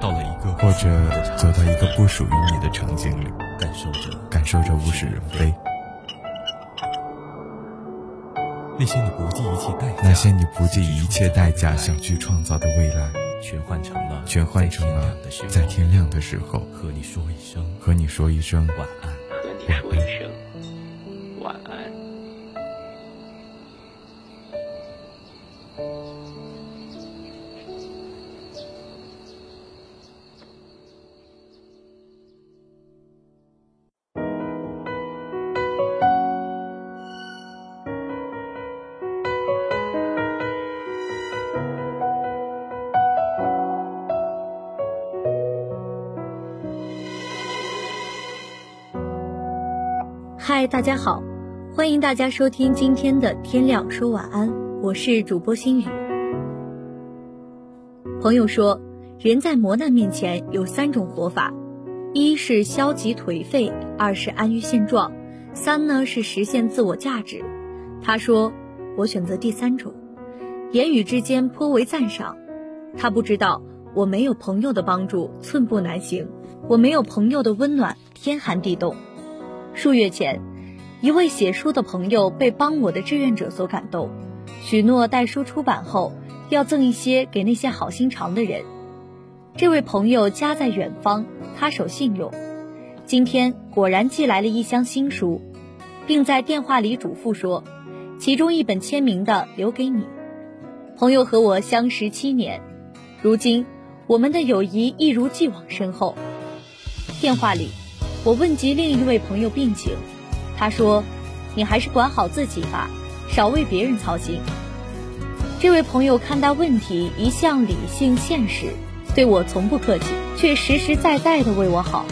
到了一个或者走到一个不属于你的场景里，感受着感受着物是人非。那些你不计一切代价，那些你不计一切代价想去创造的未来，全换成了全换成了在天亮的时候和你说一声和你说一声晚安。和你说一声晚安。嗨，大家好，欢迎大家收听今天的天亮说晚安，我是主播心雨。朋友说，人在磨难面前有三种活法，一是消极颓废，二是安于现状，三呢是实现自我价值。他说，我选择第三种，言语之间颇为赞赏。他不知道我没有朋友的帮助，寸步难行；我没有朋友的温暖，天寒地冻。数月前，一位写书的朋友被帮我的志愿者所感动，许诺待书出版后要赠一些给那些好心肠的人。这位朋友家在远方，他守信用，今天果然寄来了一箱新书，并在电话里嘱咐说，其中一本签名的留给你。朋友和我相识七年，如今我们的友谊一如既往深厚。电话里。我问及另一位朋友病情，他说：“你还是管好自己吧，少为别人操心。”这位朋友看待问题一向理性现实，对我从不客气，却实实在在的为我好。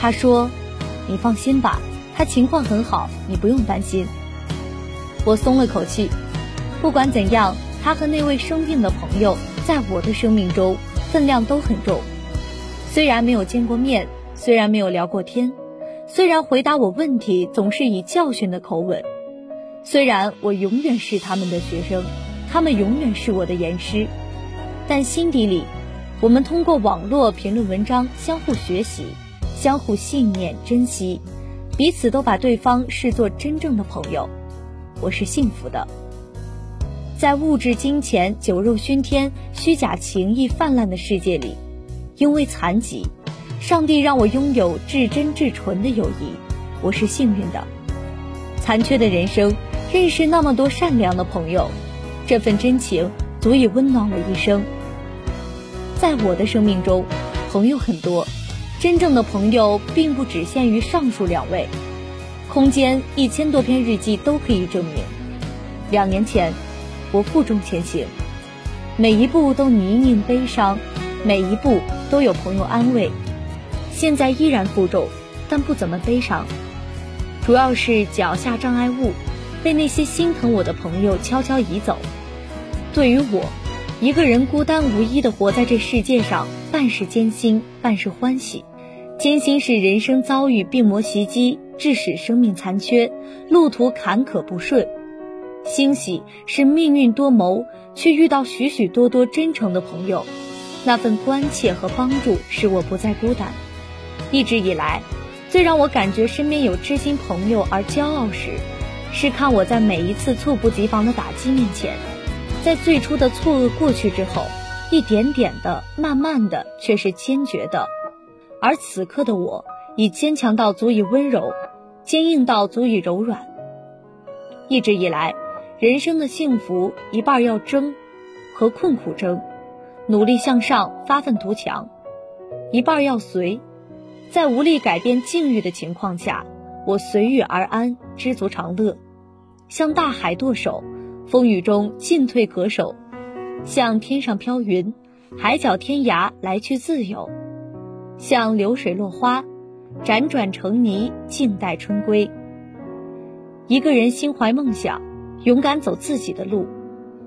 他说：“你放心吧，他情况很好，你不用担心。”我松了口气。不管怎样，他和那位生病的朋友在我的生命中分量都很重，虽然没有见过面。虽然没有聊过天，虽然回答我问题总是以教训的口吻，虽然我永远是他们的学生，他们永远是我的严师，但心底里，我们通过网络评论文章相互学习，相互信念珍惜，彼此都把对方视作真正的朋友，我是幸福的。在物质、金钱、酒肉熏天、虚假情谊泛滥的世界里，因为残疾。上帝让我拥有至真至纯的友谊，我是幸运的。残缺的人生，认识那么多善良的朋友，这份真情足以温暖我一生。在我的生命中，朋友很多，真正的朋友并不只限于上述两位。空间一千多篇日记都可以证明。两年前，我负重前行，每一步都泥泞悲伤，每一步都有朋友安慰。现在依然负重，但不怎么悲伤，主要是脚下障碍物被那些心疼我的朋友悄悄移走。对于我，一个人孤单无依的活在这世界上，半是艰辛，半是欢喜。艰辛是人生遭遇病魔袭击，致使生命残缺，路途坎坷不顺；欣喜是命运多谋，却遇到许许多多真诚的朋友，那份关切和帮助使我不再孤单。一直以来，最让我感觉身边有知心朋友而骄傲时，是看我在每一次猝不及防的打击面前，在最初的错愕过去之后，一点点的、慢慢的，却是坚决的。而此刻的我，已坚强到足以温柔，坚硬到足以柔软。一直以来，人生的幸福一半要争，和困苦争，努力向上，发愤图强；一半要随。在无力改变境遇的情况下，我随遇而安，知足常乐，向大海舵手，风雨中进退可守；向天上飘云，海角天涯来去自由；像流水落花，辗转成泥，静待春归。一个人心怀梦想，勇敢走自己的路，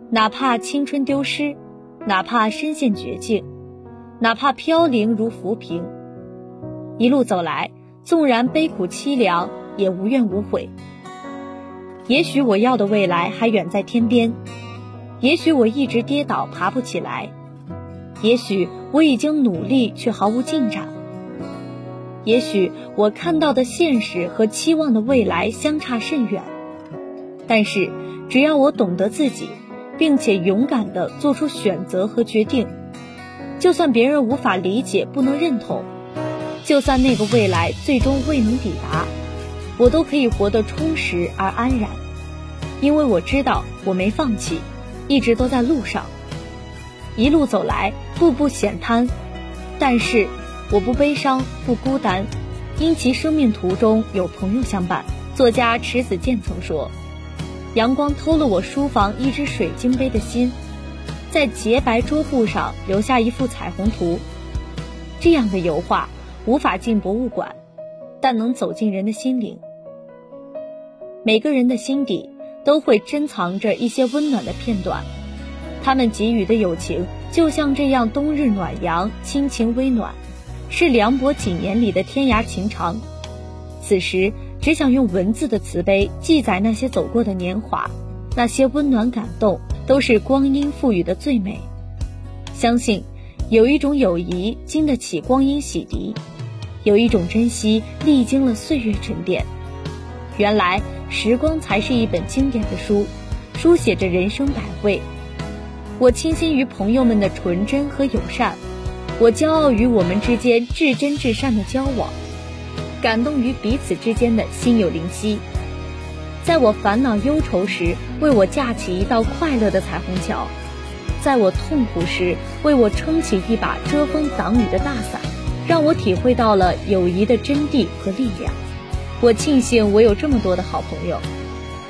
哪怕青春丢失，哪怕身陷绝境，哪怕飘零如浮萍，一路走来，纵然悲苦凄凉，也无怨无悔。也许我要的未来还远在天边，也许我一直跌倒爬不起来，也许我已经努力却毫无进展，也许我看到的现实和期望的未来相差甚远。但是，只要我懂得自己，并且勇敢地做出选择和决定，就算别人无法理解、不能认同，就算那个未来最终未能抵达。我都可以活得充实而安然，因为我知道我没放弃，一直都在路上，一路走来，步步险滩，但是我不悲伤，不孤单，因其生命途中有朋友相伴。作家池子健曾说：“阳光偷了我书房一只水晶杯的心，在洁白桌布上留下一幅彩虹图。”这样的油画无法进博物馆。但能走进人的心灵。每个人的心底都会珍藏着一些温暖的片段，他们给予的友情就像这样冬日暖阳，亲情微暖，是凉薄几年里的天涯情长。此时只想用文字的慈悲记载那些走过的年华，那些温暖感动都是光阴赋予的最美。相信有一种友谊经得起光阴洗涤。有一种珍惜，历经了岁月沉淀。原来时光才是一本经典的书，书写着人生百味。我倾心于朋友们的纯真和友善，我骄傲于我们之间至真至善的交往，感动于彼此之间的心有灵犀。在我烦恼忧愁时，为我架起一道快乐的彩虹桥；在我痛苦时，为我撑起一把遮风挡雨的大伞。让我体会到了友谊的真谛和力量。我庆幸我有这么多的好朋友，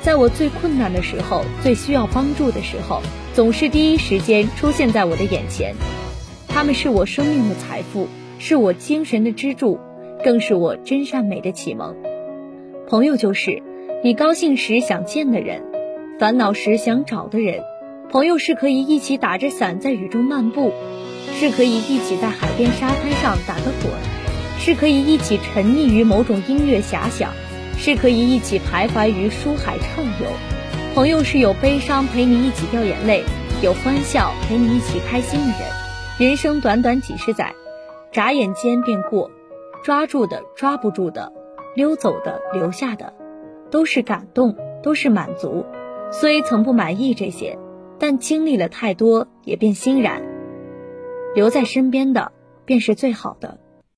在我最困难的时候、最需要帮助的时候，总是第一时间出现在我的眼前。他们是我生命的财富，是我精神的支柱，更是我真善美的启蒙。朋友就是你高兴时想见的人，烦恼时想找的人。朋友是可以一起打着伞在雨中漫步。是可以一起在海边沙滩上打个滚，是可以一起沉溺于某种音乐遐想，是可以一起徘徊于书海畅游。朋友是有悲伤陪你一起掉眼泪，有欢笑陪你一起开心的人。人生短短几十载，眨眼间便过，抓住的抓不住的，溜走的留下的，都是感动，都是满足。虽曾不满意这些，但经历了太多，也便欣然。留在身边的，便是最好的。